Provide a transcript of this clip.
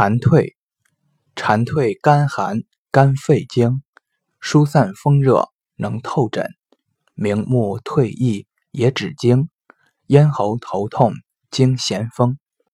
蝉蜕蝉蜕甘寒甘肺经，疏散风热能透疹，明目退翳也止惊，咽喉头痛经咸风。